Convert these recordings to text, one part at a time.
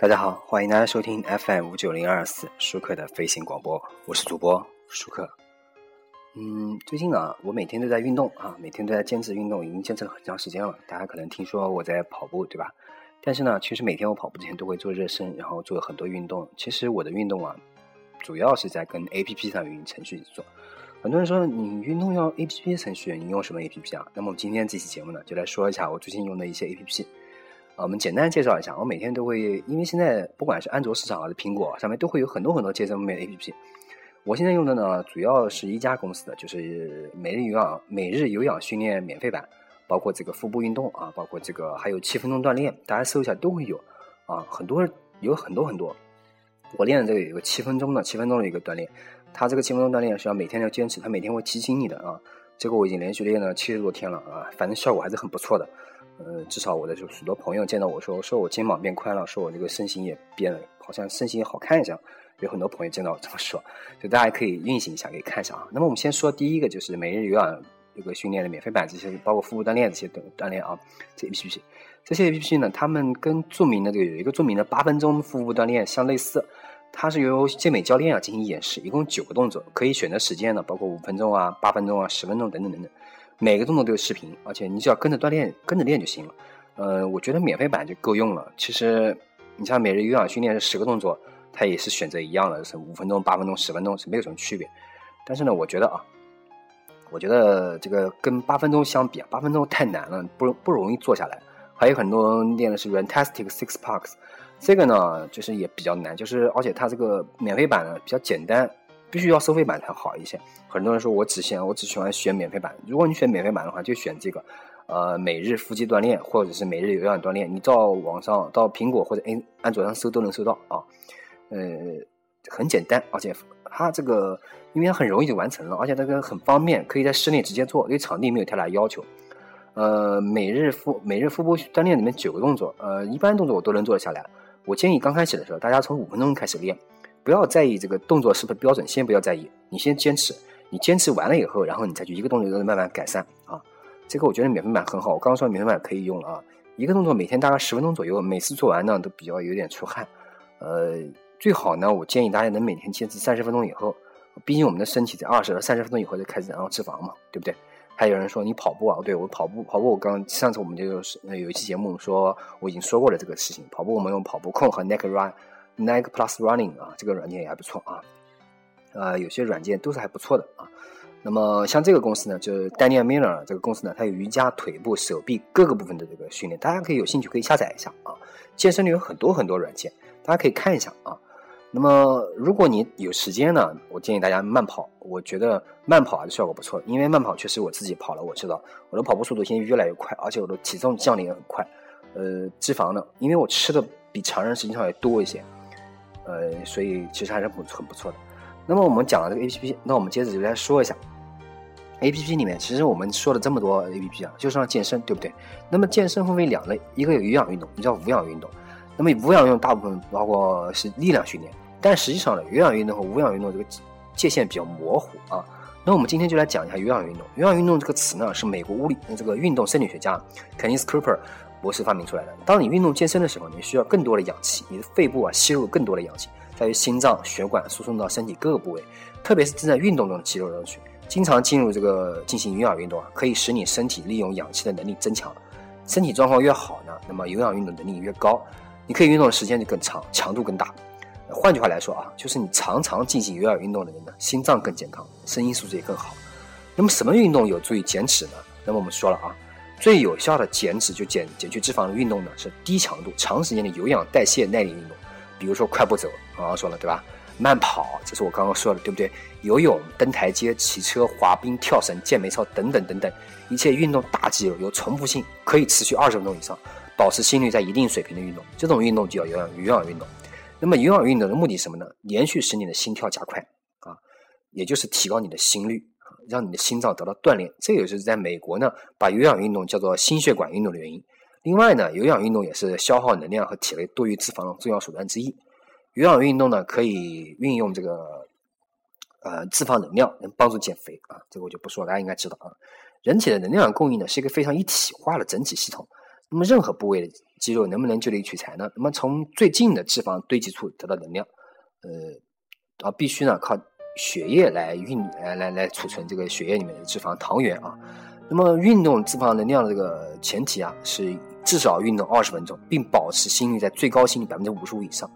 大家好，欢迎大家收听 FM 五九零二四舒克的飞行广播，我是主播舒克。嗯，最近呢，我每天都在运动啊，每天都在坚持运动，已经坚持了很长时间了。大家可能听说我在跑步，对吧？但是呢，其实每天我跑步之前都会做热身，然后做很多运动。其实我的运动啊，主要是在跟 APP 上运行程序做。很多人说你运动要 APP 程序，你用什么 APP 啊？那么我们今天这期节目呢，就来说一下我最近用的一些 APP。啊，我们简单介绍一下，我每天都会，因为现在不管是安卓市场还是苹果上面都会有很多很多健身方面的 APP。我现在用的呢，主要是一家公司的，就是每日有氧每日有氧训练免费版，包括这个腹部运动啊，包括这个还有七分钟锻炼，大家搜一下都会有啊，很多有很多很多。我练的这个有个七分钟的，七分钟的一个锻炼，它这个七分钟锻炼是要每天要坚持，它每天会提醒你的啊。这个我已经连续练了七十多天了啊，反正效果还是很不错的。呃，至少我的就许多朋友见到我说，说我肩膀变宽了，说我这个身形也变了，好像身形也好看一样。有很多朋友见到我这么说，就大家可以运行一下，可以看一下啊。那么我们先说第一个，就是每日有氧这个训练的免费版，这些包括腹部锻炼这些等锻炼啊，这 A P P，这些 A P P 呢，他们跟著名的这个有一个著名的八分钟腹部锻炼相类似，它是由健美教练啊进行演示，一共九个动作，可以选择时间的，包括五分钟啊、八分钟啊、十分钟等等等等。每个动作都有视频，而且你只要跟着锻炼，跟着练就行了。呃，我觉得免费版就够用了。其实，你像每日有氧训练是十个动作，它也是选择一样的，是五分钟、八分钟、十分钟是没有什么区别。但是呢，我觉得啊，我觉得这个跟八分钟相比啊，八分钟太难了，不不容易做下来。还有很多练的是 Rantastic Six Packs，这个呢就是也比较难，就是而且它这个免费版呢比较简单。必须要收费版才好一些。很多人说我只选我只喜欢选免费版。如果你选免费版的话，就选这个，呃，每日腹肌锻炼或者是每日有氧锻炼。你到网上到苹果或者安安卓上搜都能搜到啊。呃，很简单，而且它这个因为它很容易就完成了，而且这个很方便，可以在室内直接做，对场地没有太大要求。呃，每日腹每日腹部锻炼里面九个动作，呃，一般动作我都能做得下来。我建议刚开始的时候，大家从五分钟开始练。不要在意这个动作是不是标准，先不要在意，你先坚持，你坚持完了以后，然后你再去一个动作一个慢慢改善啊。这个我觉得免费版很好，我刚刚说免费版可以用了啊。一个动作每天大概十分钟左右，每次做完呢都比较有点出汗，呃，最好呢我建议大家能每天坚持三十分钟以后，毕竟我们的身体在二十到三十分钟以后就开始燃烧脂肪嘛，对不对？还有人说你跑步啊，对我跑步跑步，我刚上次我们就是有一期节目说我已经说过了这个事情，跑步我们用跑步控和 neck run。Nike Plus Running 啊，这个软件也还不错啊，呃，有些软件都是还不错的啊。那么像这个公司呢，就是 Daniel Miller 这个公司呢，它有瑜伽腿部、手臂各个部分的这个训练，大家可以有兴趣可以下载一下啊。健身里有很多很多软件，大家可以看一下啊。那么如果你有时间呢，我建议大家慢跑，我觉得慢跑还是效果不错，因为慢跑确实我自己跑了，我知道我的跑步速度现在越来越快，而且我的体重降的也很快。呃，脂肪呢，因为我吃的比常人实际上要多一些。呃，所以其实还是很很不错的。那么我们讲了这个 A P P，那我们接着就来说一下 A P P 里面，其实我们说了这么多 A P P 啊，就是让健身，对不对？那么健身分为两类，一个有有氧运动，一个叫无氧运动。那么无氧运动大部分包括是力量训练，但实际上呢，有氧运动和无氧运动这个界限比较模糊啊。那我们今天就来讲一下有氧运动。有氧运动这个词呢，是美国物理这个运动生理学家肯尼斯·科博士发明出来的。当你运动健身的时候，你需要更多的氧气，你的肺部啊吸入更多的氧气，在于心脏血管输送到身体各个部位，特别是正在运动中的肌肉中去。经常进入这个进行有氧运动啊，可以使你身体利用氧气的能力增强。身体状况越好呢，那么有氧运动能力越高，你可以运动的时间就更长，强度更大。换句话来说啊，就是你常常进行有氧运动的人呢，心脏更健康，声音素质也更好。那么什么运动有助于减脂呢？那么我们说了啊。最有效的减脂就减减去脂肪的运动呢，是低强度、长时间的有氧代谢耐力运动，比如说快步走，刚刚说了对吧？慢跑，这是我刚刚说的，对不对？游泳、登台阶、骑车、滑冰、跳绳、健美操等等等等，一切运动大肌肉有重复性，可以持续二十分钟以上，保持心率在一定水平的运动，这种运动就叫有氧有氧运动。那么有氧运动的目的是什么呢？连续使你的心跳加快啊，也就是提高你的心率。让你的心脏得到锻炼，这也是在美国呢，把有氧运动叫做心血管运动的原因。另外呢，有氧运动也是消耗能量和体内多余脂肪的重要手段之一。有氧运动呢，可以运用这个呃脂肪能量，能帮助减肥啊。这个我就不说，大家应该知道啊。人体的能量供应呢，是一个非常一体化的整体系统。那么任何部位的肌肉能不能就地取材呢？那么从最近的脂肪堆积处得到能量，呃，啊，必须呢靠血液来运来来来储存这个血液里面的脂肪糖原啊。那么运动脂肪能量的这个前提啊，是至少运动二十分钟，并保持心率在最高心率百分之五十五以上。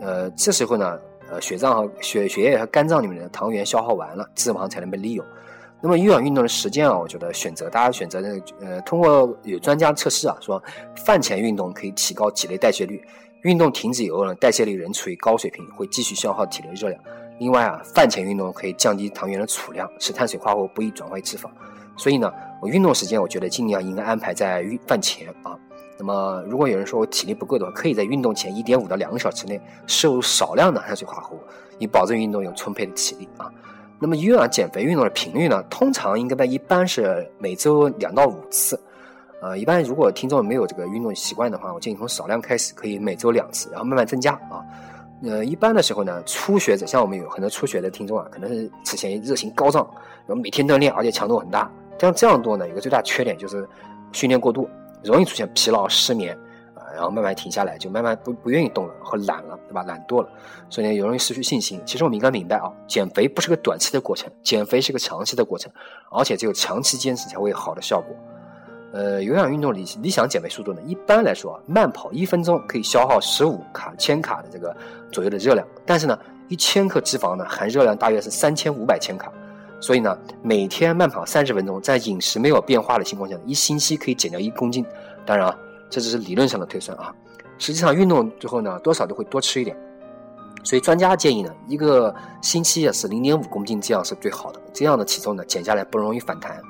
呃，这时候呢，呃，血脏和血血液和肝脏里面的糖原消耗完了，脂肪才能被利用。那么有氧运动的时间啊，我觉得选择大家选择的呃，通过有专家测试啊，说饭前运动可以提高体内代谢率，运动停止以后呢，代谢率仍处于高水平，会继续消耗体内热量。另外啊，饭前运动可以降低糖原的储量，使碳水化合物不易转化为脂肪。所以呢，我运动时间我觉得尽量应该安排在运饭前啊。那么如果有人说我体力不够的话，可以在运动前一点五到两个小时内摄入少量的碳水化合物，以保证运动有充沛的体力啊。那么有氧减肥运动的频率呢？通常应该在一般是每周两到五次。呃，一般如果听众没有这个运动习惯的话，我建议从少量开始，可以每周两次，然后慢慢增加啊。呃，一般的时候呢，初学者像我们有很多初学的听众啊，可能是此前热情高涨，然后每天锻炼，而且强度很大。像这样做呢，有个最大缺点就是训练过度，容易出现疲劳、失眠啊。然后慢慢停下来，就慢慢不不愿意动了，和懒了，对吧？懒惰了，所以呢，也容易失去信心。其实我们应该明白啊，减肥不是个短期的过程，减肥是个长期的过程，而且只有长期坚持才会有好的效果。呃，有氧运动理理想减肥速度呢，一般来说啊，慢跑一分钟可以消耗十五卡千卡的这个左右的热量，但是呢，一千克脂肪呢，含热量大约是三千五百千卡，所以呢，每天慢跑三十分钟，在饮食没有变化的情况下，一星期可以减掉一公斤。当然啊。这只是理论上的推算啊，实际上运动之后呢，多少都会多吃一点，所以专家建议呢，一个星期也是零点五公斤，这样是最好的。这样的体重呢，减下来不容易反弹。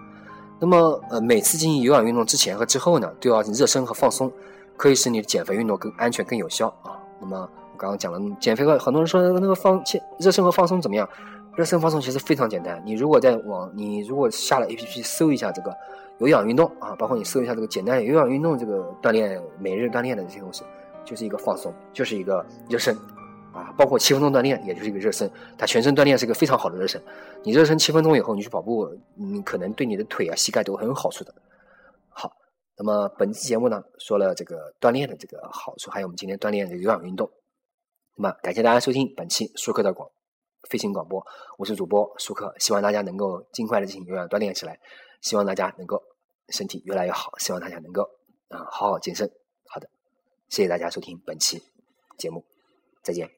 那么，呃，每次进行有氧运动之前和之后呢，都要热身和放松，可以使你的减肥运动更安全、更有效啊。那么，我刚刚讲了减肥和很多人说那个那个放热身和放松怎么样？热身放松其实非常简单，你如果在网，你如果下了 APP 搜一下这个。有氧运动啊，包括你搜一下这个简单有氧运动这个锻炼每日锻炼的这些东西，就是一个放松，就是一个热身啊，包括七分钟锻炼，也就是一个热身。它全身锻炼是一个非常好的热身。你热身七分钟以后，你去跑步，你可能对你的腿啊、膝盖都很有好处的。好，那么本期节目呢，说了这个锻炼的这个好处，还有我们今天锻炼的有氧运动。那么感谢大家收听本期舒克的广飞行广播，我是主播舒克，希望大家能够尽快的进行有氧锻炼起来。希望大家能够身体越来越好，希望大家能够啊好好健身。好的，谢谢大家收听本期节目，再见。